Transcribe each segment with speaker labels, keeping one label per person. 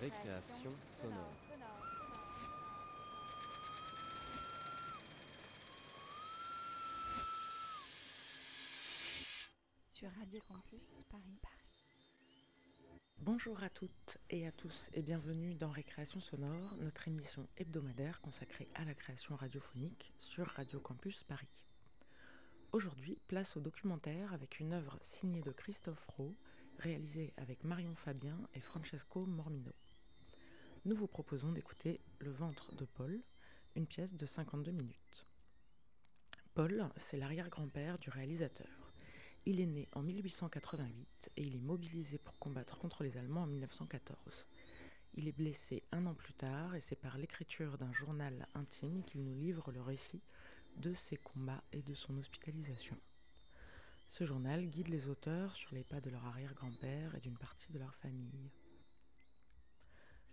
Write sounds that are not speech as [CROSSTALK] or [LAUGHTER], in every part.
Speaker 1: Récréation sonore.
Speaker 2: Sur Radio Campus Paris.
Speaker 3: Bonjour à toutes et à tous et bienvenue dans Récréation sonore, notre émission hebdomadaire consacrée à la création radiophonique sur Radio Campus Paris. Aujourd'hui, place au documentaire avec une œuvre signée de Christophe Rowe, réalisée avec Marion Fabien et Francesco Mormino. Nous vous proposons d'écouter Le ventre de Paul, une pièce de 52 minutes. Paul, c'est l'arrière-grand-père du réalisateur. Il est né en 1888 et il est mobilisé pour combattre contre les Allemands en 1914. Il est blessé un an plus tard et c'est par l'écriture d'un journal intime qu'il nous livre le récit de ses combats et de son hospitalisation. Ce journal guide les auteurs sur les pas de leur arrière-grand-père et d'une partie de leur famille.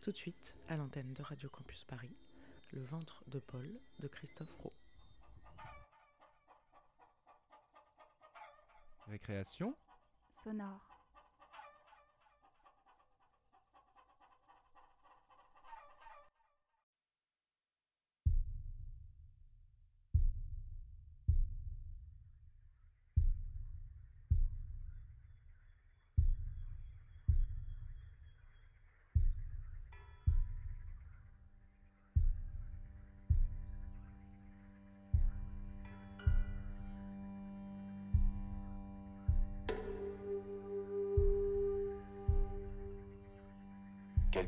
Speaker 3: Tout de suite, à l'antenne de Radio Campus Paris, Le ventre de Paul de Christophe Rowe.
Speaker 1: Récréation
Speaker 2: Sonore.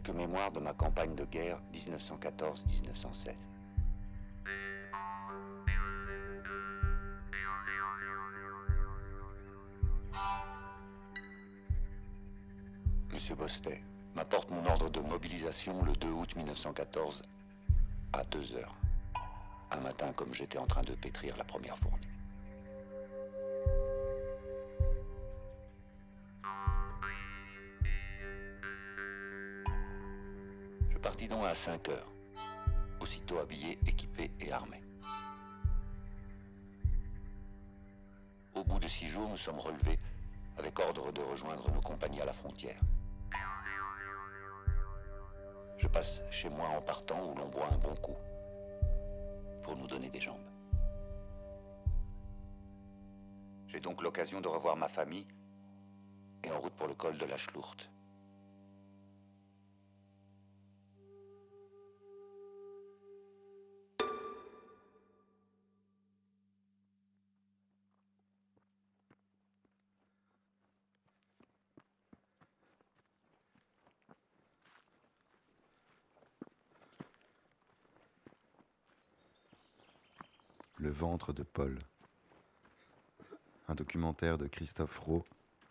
Speaker 4: Quelques mémoires de ma campagne de guerre 1914-1916. Monsieur Bostet m'apporte mon ordre de mobilisation le 2 août 1914 à 2 heures. Un matin comme j'étais en train de pétrir la première fournie. À 5 heures, aussitôt habillé, équipé et armé. Au bout de six jours, nous sommes relevés avec ordre de rejoindre nos compagnies à la frontière. Je passe chez moi en partant où l'on boit un bon coup pour nous donner des jambes. J'ai donc l'occasion de revoir ma famille et en route pour le col de la Schlourte.
Speaker 5: Ventre de Paul. Un documentaire de Christophe Rowe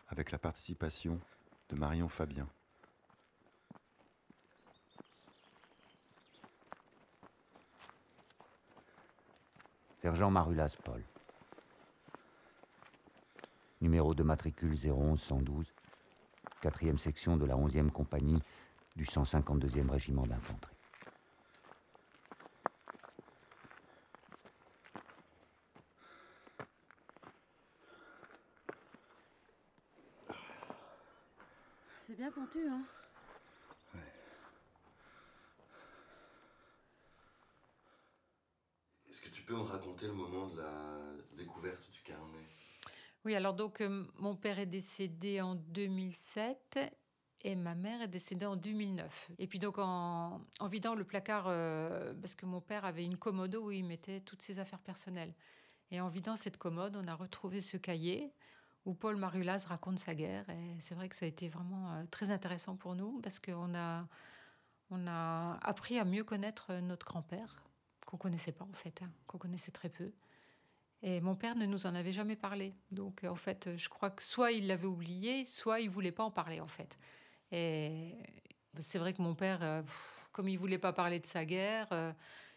Speaker 5: avec la participation de Marion Fabien.
Speaker 6: Sergent Marulas Paul. Numéro de matricule 011 112, 4e section de la 11e compagnie du 152e régiment d'infanterie.
Speaker 7: C'est bien pentu, hein
Speaker 5: Est-ce que tu peux me raconter le moment de la découverte du carnet
Speaker 8: Oui, alors donc euh, mon père est décédé en 2007 et ma mère est décédée en 2009. Et puis donc en, vidant le placard, euh, parce que mon père avait une commode où il mettait toutes ses affaires personnelles. Et en vidant cette commode, on a retrouvé ce cahier où Paul Marulas raconte sa guerre. Et c'est vrai que ça a été vraiment euh, très intéressant pour nous parce qu'on a, on a appris à mieux connaître notre grand-père, qu'on connaissait pas en fait, hein, qu'on connaissait très peu. Et mon père ne nous en avait jamais parlé. Donc euh, en fait, je crois que soit il l'avait oublié, soit il voulait pas en parler en fait. Et c'est vrai que mon père, euh, comme il voulait pas parler de sa guerre, euh,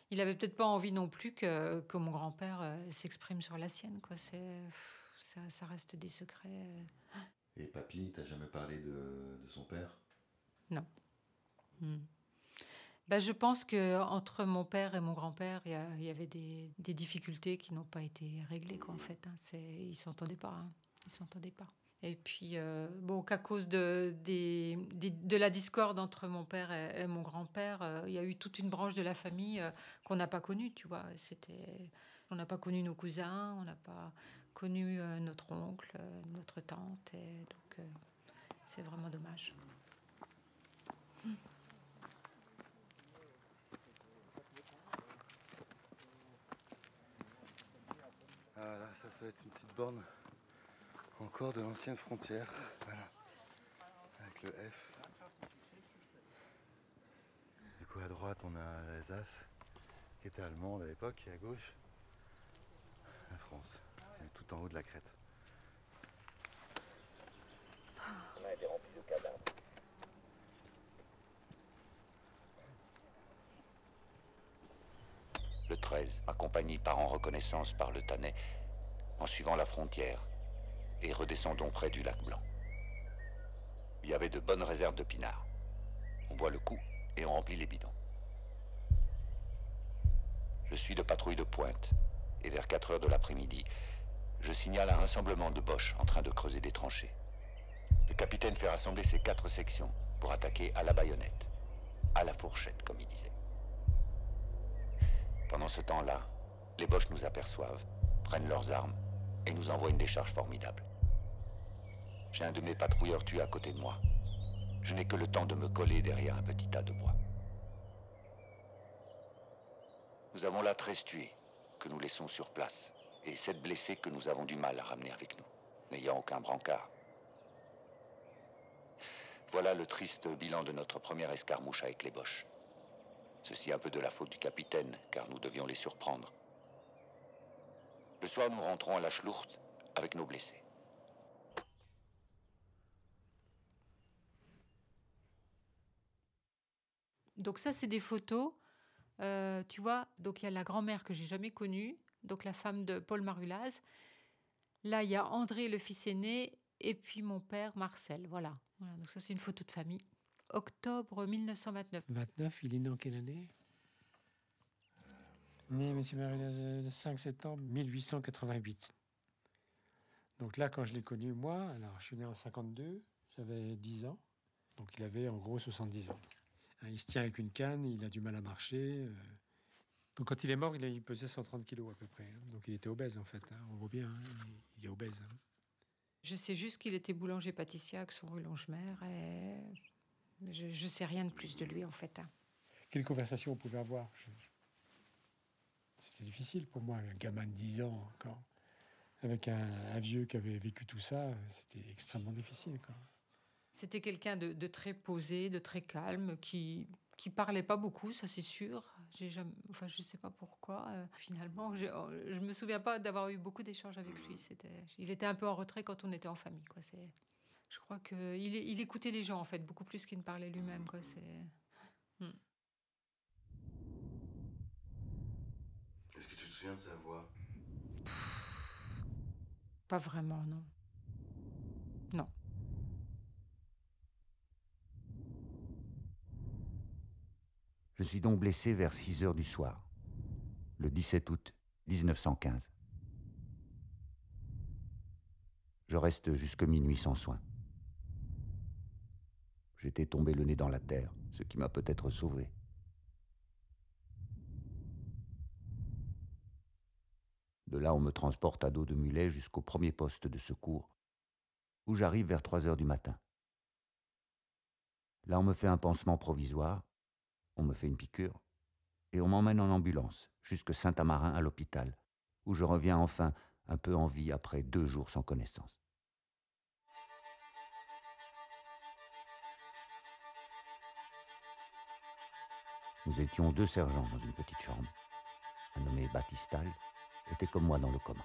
Speaker 8: il avait peut-être pas envie non plus que, que mon grand-père euh, s'exprime sur la sienne. Quoi. Ça, ça reste des secrets. euh.
Speaker 5: Et papy, t'as jamais parlé de, de son père?
Speaker 8: Non. Hmm. Ben, je pense que entre mon père et mon grand-père, il y, avait des, difficultés qui n'ont pas été réglées, en fait. hein. Ils s'entendaient pas. hein. Ils s'entendaient pas. Et puis, euh, bon, qu'à cause de, la discorde entre mon père et, mon grand-père, euh, il y a eu toute une branche de la famille euh, qu'on n'a pas connue, tu vois. C'était, on n'a pas connu nos cousins, on n'a pas connu euh, notre oncle, notre tante, donc c'est vraiment dommage.
Speaker 5: Là, ça, ça va être une petite borne encore de l'ancienne frontière. Voilà. Avec le F. Du coup, à droite, on a l'Alsace, qui était allemande à l'époque, et à gauche, la France. Tout en haut de la crête.
Speaker 9: Le 13, ma compagnie part en reconnaissance par le Tanais en suivant la frontière et redescendons près du lac Blanc. Il y avait de bonnes réserves de pinards. On boit le coup et on remplit les bidons. Je suis de patrouille de pointe et vers 4 heures de l'après-midi, je signale un rassemblement de Boches en train de creuser des tranchées. Le capitaine fait rassembler ses quatre sections pour attaquer à la baïonnette, à la fourchette comme il disait. Pendant ce temps-là, les Boches nous aperçoivent, prennent leurs armes et nous envoient une décharge formidable. J'ai un de mes patrouilleurs tué à côté de moi. Je n'ai que le temps de me coller derrière un petit tas de bois. Nous avons là 13 tués que nous laissons sur place et 7 blessés que nous avons du mal à ramener avec nous, n'ayant aucun brancard. Voilà le triste bilan de notre première escarmouche avec les Boches. Ceci un peu de la faute du capitaine, car nous devions les surprendre. Le soir, nous rentrons à la Schlucht avec nos blessés.
Speaker 8: Donc ça, c'est des photos. Euh, tu vois, donc il y a la grand-mère que j'ai jamais connue, donc la femme de Paul Marulaz. Là, il y a André, le fils aîné, et puis mon père, Marcel. Voilà. Voilà, donc ça, c'est une photo de famille. Octobre 1929.
Speaker 10: 29, il est né en quelle année? Né, M. Marilaz, euh, le 5 septembre 1888. Donc là, quand je l'ai connu, moi, alors je suis né en 52, j'avais 10 ans. Donc il avait en gros 70 ans. Hein, Il se tient avec une canne, il a du mal à marcher. euh. Donc quand il est mort, il, pesait 130 kilos à peu près. hein. Donc il était obèse en fait. hein. On voit bien, il, est obèse.
Speaker 8: Je sais juste qu'il était boulanger-pâtissier à son rue Longemer et je, je sais rien de plus de lui en fait. hein.
Speaker 10: Quelle conversation on pouvait avoir? Je- je- C'était difficile pour moi, un gamin de 10 ans encore, avec un, un vieux qui avait vécu tout ça, c'était extrêmement difficile.
Speaker 8: C'était quelqu'un de, de très posé, de très calme, qui qui parlait pas beaucoup, ça c'est sûr. J'ai jamais, enfin je sais pas pourquoi. euh, finalement, je, je me souviens pas d'avoir eu beaucoup d'échanges avec lui. C'était, il était un peu en retrait quand on était en famille, quoi. C'est, je crois que il, il écoutait les gens en fait beaucoup plus qu'il ne parlait lui-même, quoi. C'est. Hmm.
Speaker 5: Est-ce que tu te souviens de sa voix?
Speaker 8: Pas vraiment, non. Non.
Speaker 4: Je suis donc blessé vers 6 heures du soir, le 17 août 1915. Je reste jusque minuit sans soins. J'étais tombé le nez dans la terre, ce qui m'a peut-être sauvé. De là, on me transporte à dos de mulet jusqu'au premier poste de secours, où j'arrive vers 3 heures du matin. Là, on me fait un pansement provisoire, on me fait une piqûre, et on m'emmène en ambulance jusque Saint-Amarin à l'hôpital, où je reviens enfin un peu en vie après deux jours sans connaissance. Nous étions deux sergents dans une petite chambre. Un nommé Baptistal était comme moi dans le coma.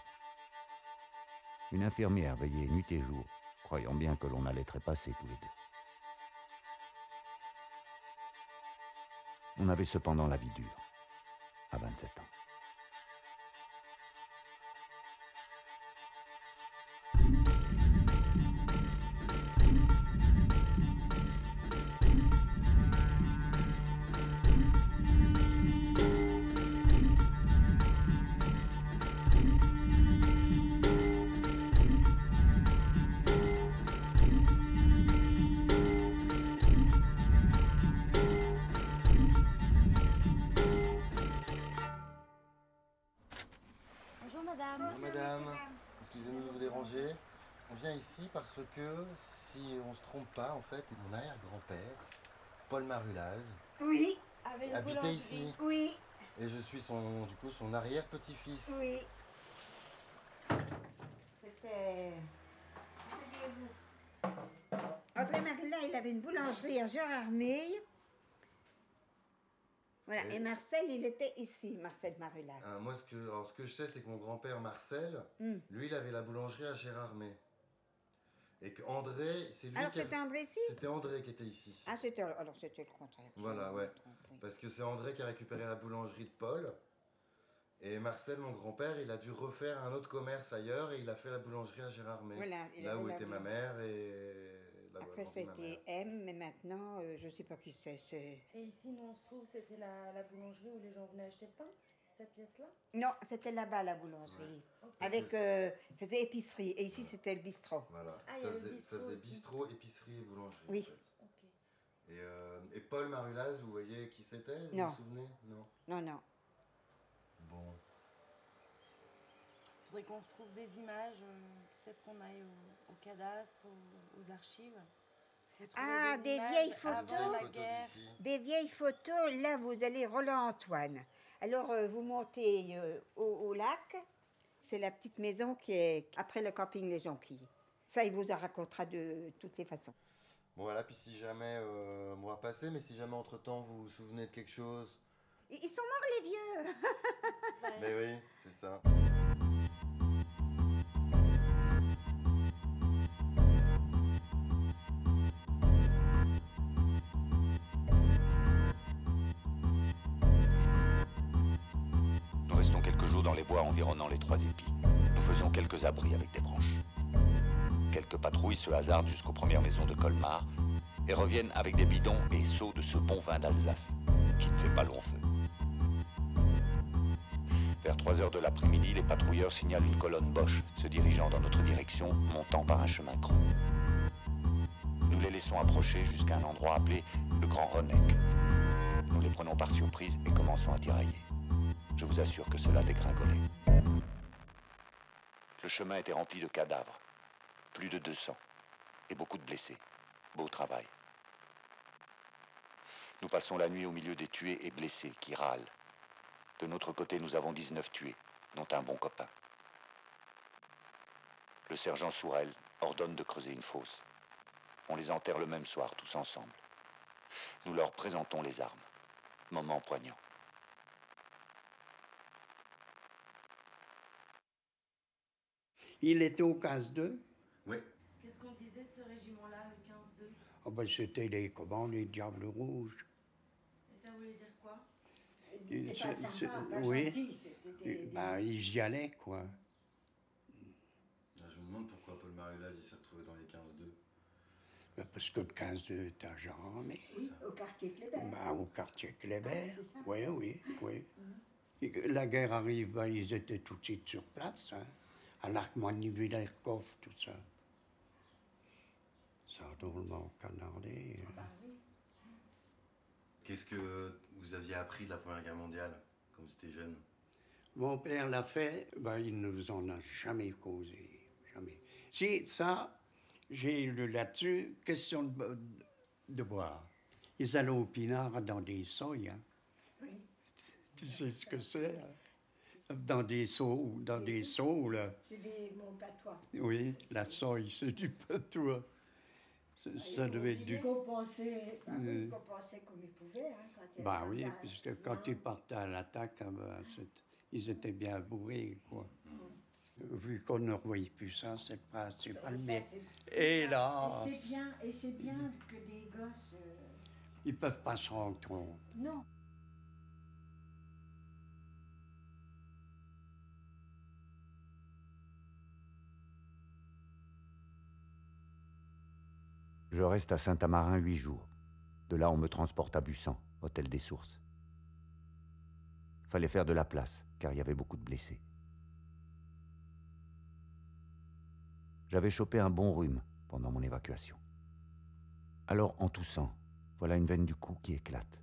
Speaker 4: Une infirmière veillait nuit et jour, croyant bien que l'on allait trépasser tous les deux. On avait cependant la vie dure, à 27 ans.
Speaker 5: Si on se trompe pas, en fait, mon arrière-grand-père, Paul Marulaz,
Speaker 11: Oui,
Speaker 5: habitait ici.
Speaker 11: oui,
Speaker 5: Et je suis son, du coup, son arrière-petit-fils.
Speaker 11: oui. C'était. André Marilla, il avait une boulangerie à Gérardmer. Voilà,
Speaker 5: Et-
Speaker 11: et Marcel, il était ici, Marcel Marula.
Speaker 5: Ah, moi, ce que, alors, ce que je sais, c'est que mon grand-père Marcel,
Speaker 11: Hmm.
Speaker 5: lui, il avait la boulangerie à Gérardmer. Et que André, c'est lui
Speaker 11: Alors
Speaker 5: qui.
Speaker 11: c'était André ici
Speaker 5: C'était André qui était ici.
Speaker 11: Ah, c'était alors c'était le contraire.
Speaker 5: Voilà, ouais. Parce que c'est André qui a récupéré la boulangerie de Paul. Et Marcel, mon grand-père, il a dû refaire un autre commerce ailleurs et il a fait la boulangerie à Gérardmer.
Speaker 11: Voilà, il
Speaker 5: là où était ma mère et là a
Speaker 11: Après,
Speaker 5: ma mère.
Speaker 11: c'était M, mais maintenant, euh, je sais pas qui c'est. c'est-
Speaker 7: Et ici, nous, on se trouve, c'était la, la boulangerie où les gens venaient acheter le pain, cette pièce-là?
Speaker 11: Non, c'était là-bas, la boulangerie.
Speaker 7: Ok.
Speaker 11: Avec, euh, faisait épicerie. Et ici, c'était le bistrot.
Speaker 5: Voilà,
Speaker 7: Ah, il
Speaker 5: ça, faisait,
Speaker 7: bistrot
Speaker 5: ça faisait
Speaker 7: aussi.
Speaker 5: bistrot, épicerie et boulangerie.
Speaker 11: Oui.
Speaker 5: en fait.
Speaker 7: Ok.
Speaker 5: Et, euh, et Paul Marulaz, vous voyez qui c'était? Vous
Speaker 11: Non.
Speaker 5: vous souvenez? Non.
Speaker 11: Non, non.
Speaker 5: Bon.
Speaker 7: faudrait qu'on retrouve des images, euh, peut-être qu'on aille au, au cadastre, aux, aux archives.
Speaker 11: Ah, des vieilles photos. Des vieilles photos, là, vous allez Roland-Antoine. Alors, euh, vous montez euh, au, au lac. C'est la petite maison qui est après le camping Les Jonquilles. Ça, il vous en racontera de toutes les façons.
Speaker 5: Bon voilà, puis si jamais, euh, on va passer, mais si jamais entre-temps vous vous souvenez de quelque chose,
Speaker 11: Ils sont morts, les vieux
Speaker 5: mais oui, c'est ça.
Speaker 9: Dans les bois environnant les trois épis. Nous faisons quelques abris avec des branches. Quelques patrouilles se hasardent jusqu'aux premières maisons de Colmar et reviennent avec des bidons et seaux de ce bon vin d'Alsace, qui ne fait pas long feu. Vers 3 heures de l'après-midi, les patrouilleurs signalent une colonne Boche se dirigeant dans notre direction, montant par un chemin creux. Nous les laissons approcher jusqu'à un endroit appelé le Grand Renek. Nous les prenons par surprise et commençons à tirailler. Je vous assure que cela dégringolait. Le chemin était rempli de cadavres, plus de 200, et beaucoup de blessés. Beau travail. Nous passons la nuit au milieu des tués et blessés qui râlent. De notre côté, nous avons 19 tués, dont un bon copain. Le sergent Sourel ordonne de creuser une fosse. On les enterre le même soir, tous ensemble. Nous leur présentons les armes. Moment poignant.
Speaker 12: Il était au 15-2.
Speaker 5: Oui,
Speaker 7: Qu'est-ce qu'on disait de ce régiment-là, le 15-2
Speaker 12: Ah ben, c'était les, comment, les Diables Rouges.
Speaker 7: Et ça voulait dire quoi?
Speaker 11: Pas sympa, pas
Speaker 12: oui.
Speaker 11: gentil, c'était des- des-
Speaker 12: Ben, ils y allaient, quoi.
Speaker 5: Ah, je me demande pourquoi Paul Marulaz s'est retrouvé dans les 15-2.
Speaker 12: Ben, parce que le 15-2 était à Jean-Ramé.
Speaker 11: Oui, au quartier Kléber.
Speaker 12: Ben, au quartier Kléber.
Speaker 11: Ah,
Speaker 12: oui, oui, oui. Que La guerre arrive, ben, ils étaient tout de suite sur place. Hein. À l'Arc-Mani-Villercoff, tout ça. Ça a drôlement canardé.
Speaker 11: Bah.
Speaker 5: Qu'est-ce que vous aviez appris de la Première Guerre mondiale quand vous étiez jeune?
Speaker 12: Mon père l'a fait, ben, il ne nous en a jamais causé. Jamais. Si, ça, j'ai lu là-dessus, question de, de boire. Ils allaient au pinard dans des soilles. hein.
Speaker 11: Oui.
Speaker 12: Tu sais ce que c'est hein? Dans des seaux, dans des seaux, là.
Speaker 11: C'est des mon patois.
Speaker 12: Oui, la soie, c'est [LAUGHS] du patois. Ça, ça devait être du...
Speaker 11: Compenser, bah
Speaker 12: Euh.
Speaker 11: compenser comme ils pouvaient. Hein, quand
Speaker 12: Bah oui, parce que quand ils partaient à l'attaque, ah ben, c'est- ils étaient bien bourrés, quoi. Vu qu'on ne revoyait plus ça, c'est pas, c'est pas le
Speaker 11: c'est-
Speaker 12: Hélas,
Speaker 11: Et c'est bien, et c'est bien que des gosses. euh,
Speaker 12: ils peuvent pas se rendre compte.
Speaker 11: Non.
Speaker 4: Je reste à Saint-Amarin huit jours. De là, on me transporte à Bussan, hôtel des Sources. Fallait faire de la place, car il y avait beaucoup de blessés. J'avais chopé un bon rhume pendant mon évacuation. Alors, en toussant, voilà une veine du cou qui éclate.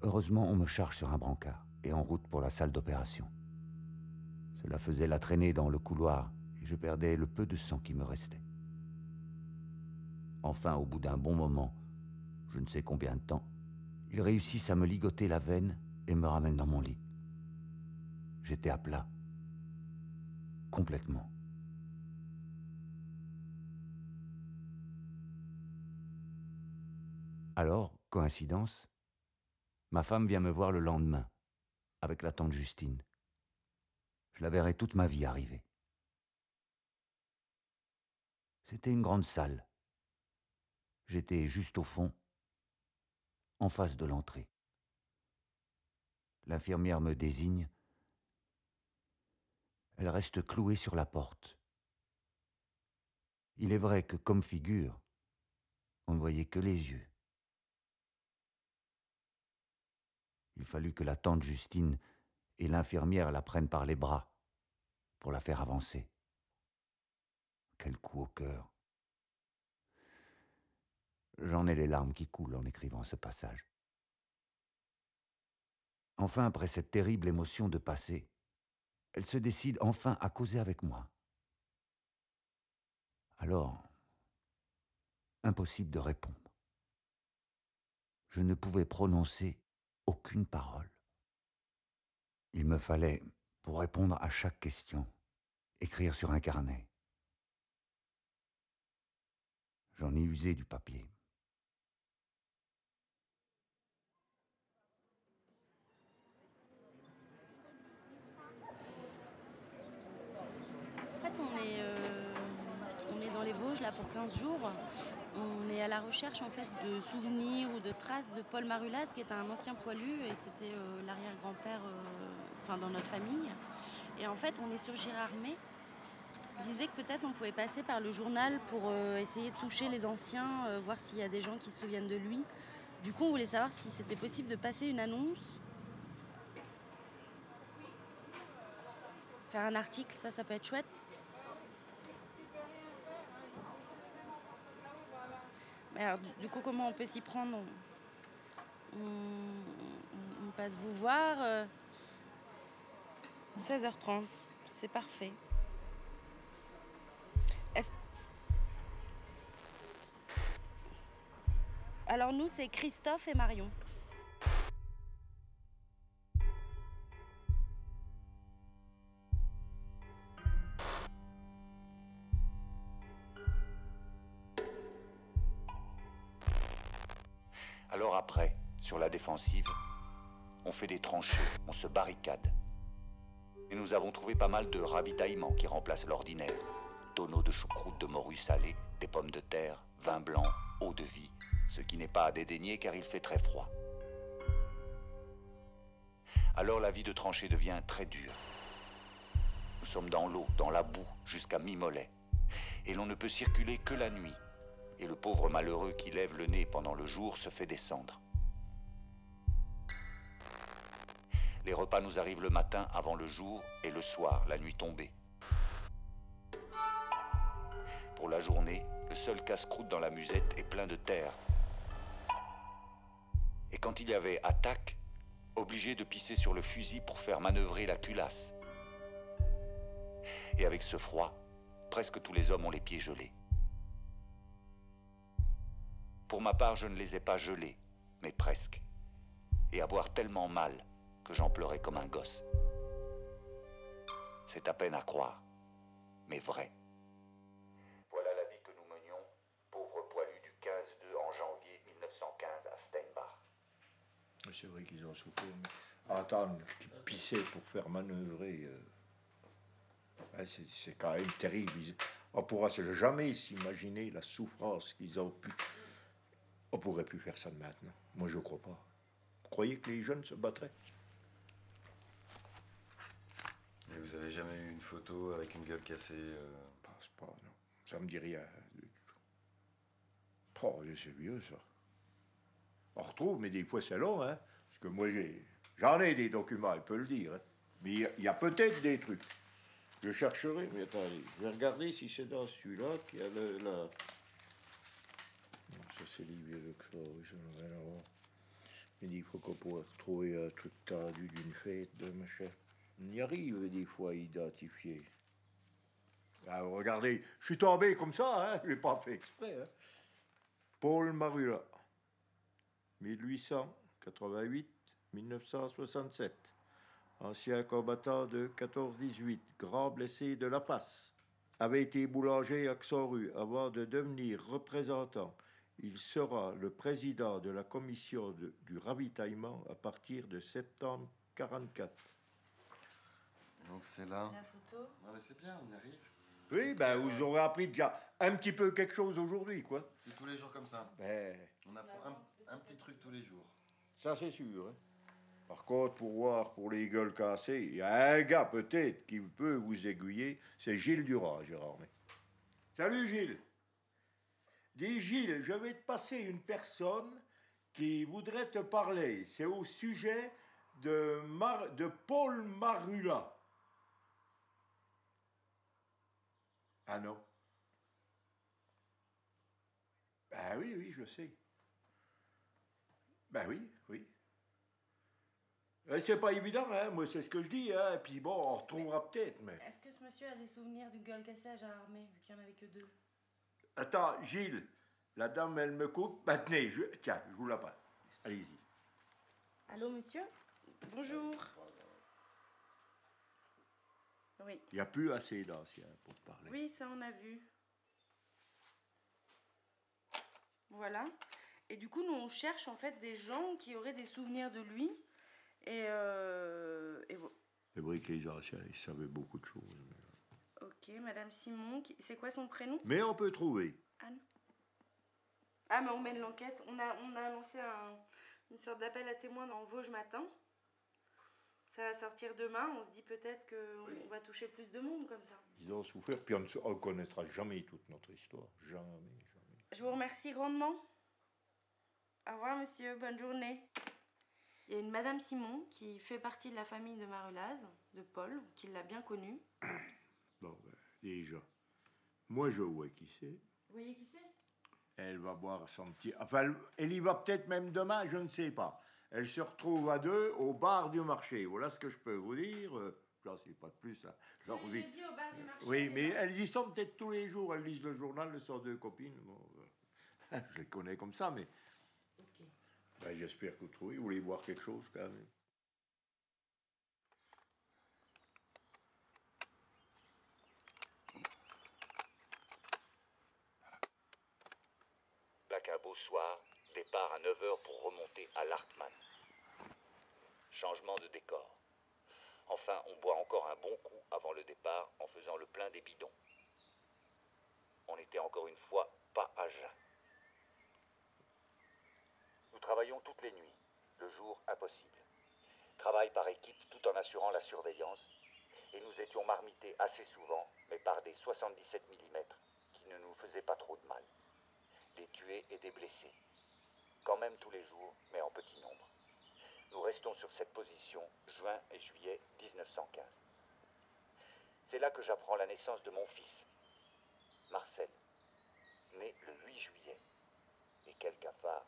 Speaker 4: Heureusement, on me charge sur un brancard et en route pour la salle d'opération. Cela faisait la traînée dans le couloir et et je perdais le peu de sang qui me restait. Enfin, au bout d'un bon moment, je ne sais combien de temps, ils réussissent à me ligoter la veine et me ramènent dans mon lit. J'étais à plat. Complètement. Alors, coïncidence, ma femme vient me voir le lendemain, avec la tante Justine. Je la verrai toute ma vie arriver. C'était une grande salle. J'étais juste au fond, en face de l'entrée. L'infirmière me désigne. Elle reste clouée sur la porte. Il est vrai que, comme figure, on ne voyait que les yeux. Il fallut que la tante Justine et l'infirmière la prennent par les bras pour la faire avancer. Quel coup au cœur. J'en ai les larmes qui coulent en écrivant ce passage. Enfin, après cette terrible émotion de passé, elle se décide enfin à causer avec moi. Alors, impossible de répondre. Je ne pouvais prononcer aucune parole. Il me fallait, pour répondre à chaque question, écrire sur un carnet. J'en ai usé du papier.
Speaker 7: On est, euh, on est dans les Vosges là pour 15 jours. On est à la recherche en fait de souvenirs ou de traces de Paul Marulas, qui est un ancien poilu et c'était euh, l'arrière-grand-père, euh, dans notre famille. Et en fait, on est sur Girardmer. Disait que peut-être on pouvait passer par le journal pour essayer de toucher les anciens, voir s'il y a des gens qui se souviennent de lui. Du coup, on voulait savoir si c'était possible de passer une annonce, faire un article, ça, ça peut être chouette. Alors, du, coup, comment on peut s'y prendre on, passe vous voir. euh, 16h30, c'est parfait. Alors nous, c'est Christophe et Marion.
Speaker 9: On fait des tranchées, on se barricade. Et nous avons trouvé pas mal de ravitaillements qui remplacent l'ordinaire. Tonneaux de choucroute de morue salée, des pommes de terre, vin blanc, eau de vie, ce qui n'est pas à dédaigner car il fait très froid. Alors la vie de tranchée devient très dure. Nous sommes dans l'eau, dans la boue, jusqu'à mi-mollet. Et l'on ne peut circuler que la nuit. Et le pauvre malheureux qui lève le nez pendant le jour se fait descendre. Les repas nous arrivent le matin avant le jour et le soir, la nuit tombée. Pour la journée, le seul casse-croûte dans la musette est plein de terre. Et quand il y avait attaque, obligé de pisser sur le fusil pour faire manœuvrer la culasse. Et avec ce froid, presque tous les hommes ont les pieds gelés. Pour ma part, je ne les ai pas gelés, mais presque. Et avoir tellement mal que j'en pleurais comme un gosse. C'est à peine à croire, mais vrai. Voilà la vie que nous menions, pauvres poilus du 15-2 en janvier 1915 à Steinbach.
Speaker 13: C'est vrai qu'ils ont souffert. Mais attendre qu'ils pissaient pour faire manœuvrer, euh, ouais, c'est- quand même terrible. On pourra se- jamais s'imaginer la souffrance qu'ils ont pu. On pourrait plus faire ça maintenant. Moi, je crois pas. Vous croyez que les jeunes se battraient
Speaker 5: Et jamais eu une photo avec une gueule cassée euh,
Speaker 13: Je pense pas, non. Ça me dit rien du tout. Oh, c'est vieux, ça. On retrouve, mais des fois, c'est long, hein. Parce que moi, j'ai, j'en ai des documents, il peut le dire. hein. Mais il y a- il peut-être des trucs. Je chercherai, mais attendez, je vais regarder si c'est dans celui-là qu'il y a le, la... Non, ça, c'est va l'avoir. Mais des fois qu'on pourrait retrouver un truc tendu d'une fête, de machin. On y arrive, des fois, à identifier. Ah, regardez, je suis tombé comme ça, hein, je l'ai pas fait exprès. hein. Paul Marula, 1888-1967. Ancien combattant de 14-18, grand blessé de la face. Avait été boulanger à Xoru avant de devenir représentant. Il sera le président de la commission du ravitaillement à partir de septembre 44.
Speaker 5: Donc c'est là.
Speaker 14: La photo.
Speaker 5: Ah, mais c'est bien, on y arrive.
Speaker 13: Oui, ben vous aurez appris déjà un petit peu quelque chose aujourd'hui, quoi.
Speaker 5: C'est tous les jours comme ça.
Speaker 13: Ben,
Speaker 5: On apprend un, un petit truc tous les jours.
Speaker 13: ça c'est sûr. hein. Par contre, pour voir pour les gueules cassées, il y a un gars peut-être qui peut vous aiguiller, c'est Gilles Durand, Gérard. Mais... Salut Gilles. Dis Gilles, je vais te passer une personne qui voudrait te parler. C'est au sujet de, Mar- de Paul Marula. Ah non. Ben oui, oui, je sais. Ben oui, oui. Euh, C'est pas évident, hein, moi c'est ce que je dis, hein. Et puis bon, on retrouvera peut-être, mais.
Speaker 14: Est-ce que ce monsieur a des souvenirs d'une gueule cassée à Gérardmer, vu qu'il n'y en avait que deux?
Speaker 13: Attends, Gilles, la dame, elle me coupe. Ben tenez, je... tiens, je vous la passe. Allez-y.
Speaker 14: Allô, monsieur? Bonjour. Oui.
Speaker 13: Il n'y a plus assez d'anciens pour parler.
Speaker 14: Oui, ça on a vu. Voilà. Et du coup, nous, on cherche en fait des gens qui auraient des souvenirs de lui. Et, euh, et vo-
Speaker 13: vrai que les anciens, ils savaient beaucoup de choses. Mais,
Speaker 14: Ok, Madame Simon, qui- c'est quoi son prénom?
Speaker 13: Mais on peut trouver.
Speaker 14: Anne Ah, mais on mène l'enquête. On a, on a lancé un- une sorte d'appel à témoins dans Vosges matin. Ça va sortir demain. On se dit peut-être qu'on va toucher plus de monde comme ça.
Speaker 13: Ils ont souffert, puis on ne on connaîtra jamais toute notre histoire. Jamais, jamais.
Speaker 14: Je vous remercie grandement. Au revoir, monsieur. Bonne journée. Il y a une Madame Simon qui fait partie de la famille de Marulaz, de Paul, qui l'a bien connue. [COUGHS]
Speaker 13: Bon, ben, déjà. Moi, je vois qui c'est.
Speaker 14: Vous voyez qui c'est?
Speaker 13: Elle va boire son petit. Enfin, elle y va peut-être même demain, je ne sais pas. Elle se retrouve à deux au bar du marché. Voilà ce que je peux vous dire. Euh, J'en sais pas de plus. hein. Leur
Speaker 14: Oui,
Speaker 13: vie.
Speaker 14: j'ai dit au bar du marché,
Speaker 13: Oui, mais
Speaker 14: là.
Speaker 13: elles y sont peut-être tous les jours. Elles lisent le journal, elles sont deux copines. Bon, euh, [LAUGHS] je les connais comme ça, mais. Ben, J'espère que vous trouvez. Vous voulez boire quelque chose quand même.
Speaker 4: Plaque un beau soir, départ à 9h pour remonter à l'Artman. Changement de décor. Enfin, on boit encore un bon coup avant le départ en faisant le plein des bidons. On n'était encore une fois pas à jeun. Nous travaillons toutes les nuits, le jour impossible. Travail par équipe tout en assurant la surveillance, et nous étions marmités assez souvent, mais par des 77 mm qui ne nous faisaient pas trop de mal des tués et des blessés. Quand même tous les jours, mais en petit nombre. Nous restons sur cette position juin et juillet 1915. C'est là que j'apprends la naissance de mon fils, Marcel, né le 8 juillet. Et quel cafard.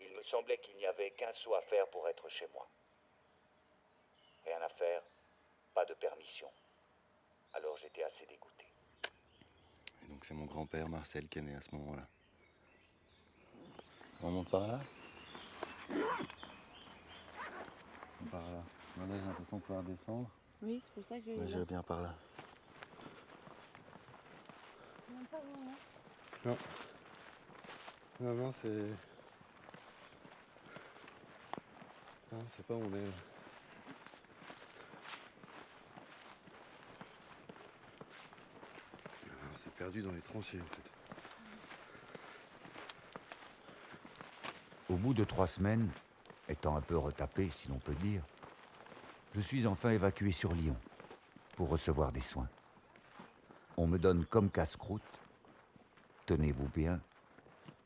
Speaker 4: Il me semblait qu'il n'y avait qu'un saut à faire pour être chez moi. Rien à faire, pas de permission. Alors j'étais assez dégoûté.
Speaker 5: Et donc c'est mon grand-père Marcel qui est né à ce moment-là. On monte par là? Par là. Là, j'ai l'impression de pouvoir descendre.
Speaker 14: Oui, c'est pour ça que je
Speaker 5: Mais j'irai bien par là.
Speaker 14: pas
Speaker 5: Non. Non, non, c'est. Non, c'est pas où on est. là. C'est perdu dans les tranchées en fait.
Speaker 15: Au bout de trois semaines, étant un peu retapé, si l'on peut dire, je suis enfin évacué sur Lyon pour recevoir des soins. On me donne comme casse-croûte, tenez-vous bien,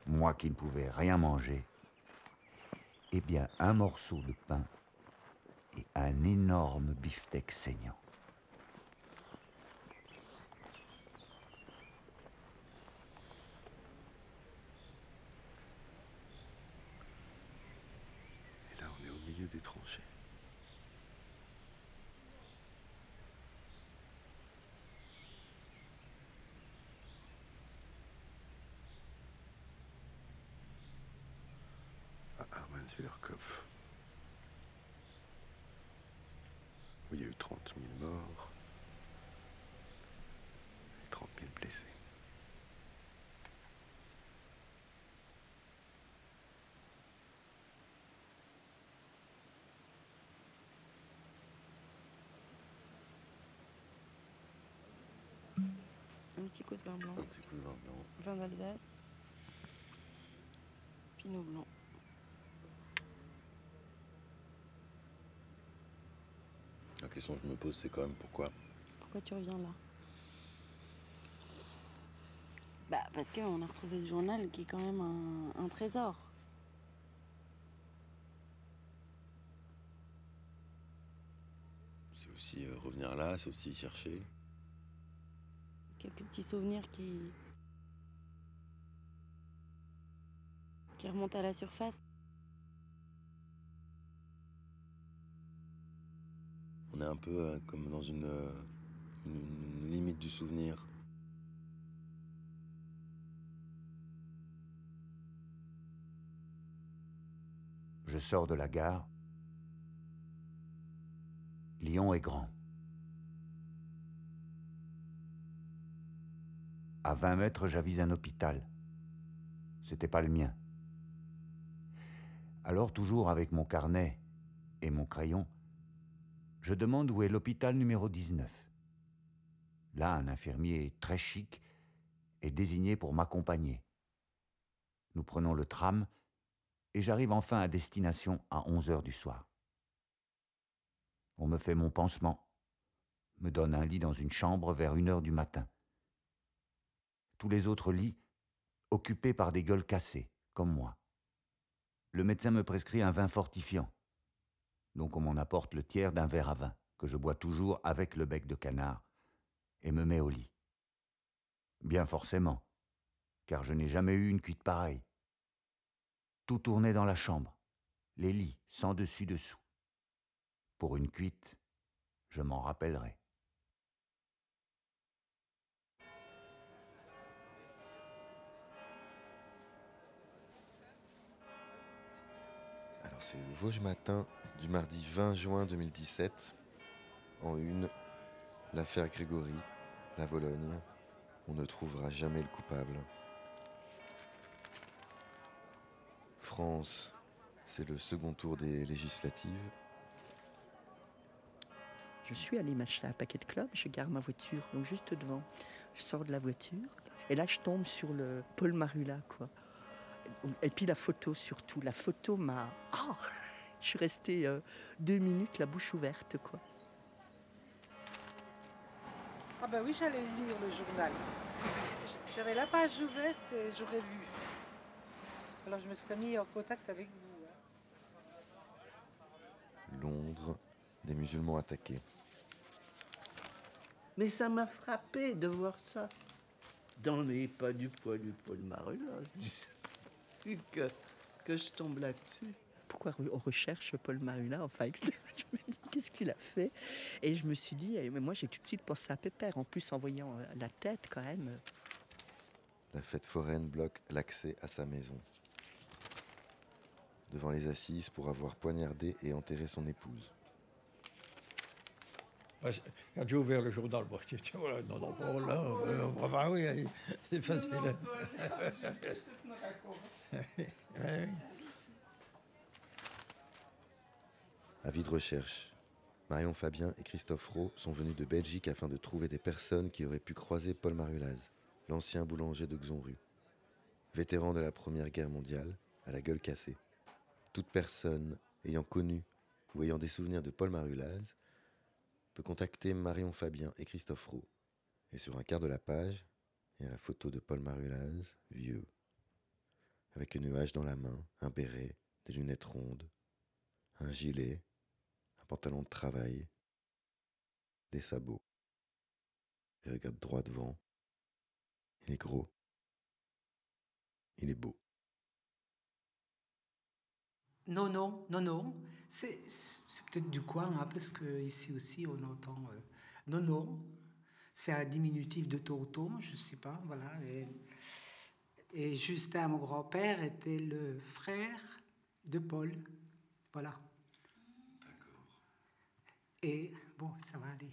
Speaker 15: moi qui ne pouvais rien manger, eh bien un morceau de pain et un énorme beefsteak saignant.
Speaker 5: Et là, on est au milieu des tranchées. Kellerkopf. Où il y a eu 30 000 morts et 30 000 blessés.
Speaker 7: Un petit coup de vin blanc.
Speaker 5: Un petit coup de vin blanc.
Speaker 7: Vin d'Alsace. Pinot blanc.
Speaker 5: La question que je me pose, c'est quand même pourquoi
Speaker 7: Pourquoi tu reviens là? Bah parce qu'on a retrouvé ce journal qui est quand même un, un trésor.
Speaker 5: C'est aussi euh, revenir là, c'est aussi chercher.
Speaker 7: Quelques petits souvenirs qui. qui remontent à la surface.
Speaker 5: On est un peu euh, comme dans une, euh, une limite du souvenir.
Speaker 4: Je sors de la gare. Lyon est grand. À 20 mètres, j'avise un hôpital. C'était pas le mien. Alors, toujours avec mon carnet et mon crayon, je demande où est l'hôpital numéro 19. Là, un infirmier très chic est désigné pour m'accompagner. Nous prenons le tram et j'arrive enfin à destination à 11 heures du soir. On me fait mon pansement, me donne un lit dans une chambre vers une heure du matin. Tous les autres lits occupés par des gueules cassées, comme moi. Le médecin me prescrit un vin fortifiant, donc on m'en apporte le tiers d'un verre à vin, que je bois toujours avec le bec de canard, et me met au lit. Bien forcément, car je n'ai jamais eu une cuite pareille. Tout tournait dans la chambre, les lits sans dessus-dessous. Pour une cuite, je m'en rappellerai.
Speaker 5: C'est le Vosges Matin du mardi 20 juin 2017. En une, l'affaire Grégory, la Vologne. On ne trouvera jamais le coupable. France, c'est le second tour des législatives.
Speaker 16: Je suis allée m'acheter un paquet de clubs, je gare ma voiture, donc juste devant. Je sors de la voiture, et là je tombe sur le Paul Marula, quoi. Et puis la photo surtout. La photo m'a. Ah Je suis restée euh, deux minutes la bouche ouverte, quoi.
Speaker 17: Ah ben oui, j'allais lire le journal. J'avais la page ouverte et j'aurais vu. Alors je me serais mis en contact avec vous. hein.
Speaker 5: Londres, des musulmans attaqués.
Speaker 16: Mais ça m'a frappé de voir ça. Dans les pas du poids du Paul Marula. Que, que je tombe là-dessus. Pourquoi on recherche Paul Marula Enfin, etc. je me dis, qu'est-ce qu'il a fait? Et je me suis dit, eh, mais moi j'ai tout de suite pensé à Pépère. En plus, en voyant euh, la tête, quand même.
Speaker 5: La fête foraine bloque l'accès à sa maison. Devant les assises pour avoir poignardé et enterré son épouse.
Speaker 18: Quand j'ai ouvert le journal, moi, j'ai dit, voilà, non, non, Paul, là, euh, bah, bah oui, euh, c'est facile. [LAUGHS] Oui.
Speaker 5: Avis de recherche. Marion Fabien et Christophe Rowe sont venus de Belgique afin de trouver des personnes qui auraient pu croiser Paul Marulaz, l'ancien boulanger de Xonru. Vétéran de la Première Guerre mondiale, à la gueule cassée. Toute personne ayant connu ou ayant des souvenirs de Paul Marulaz peut contacter Marion Fabien et Christophe Rowe. Et sur un quart de la page, il y a la photo de Paul Marulaz, vieux, avec une hache dans la main, un béret, des lunettes rondes, un gilet, un pantalon de travail, des sabots. Il regarde droit devant. Il est gros. Il est beau.
Speaker 19: Non, non, non, non. C'est peut-être du coin, hein, parce que ici aussi on entend euh, non, non. C'est un diminutif de Toto, je sais pas, voilà. Et, et Justin, mon grand-père, était le frère de Paul. Voilà. Et bon, ça va aller.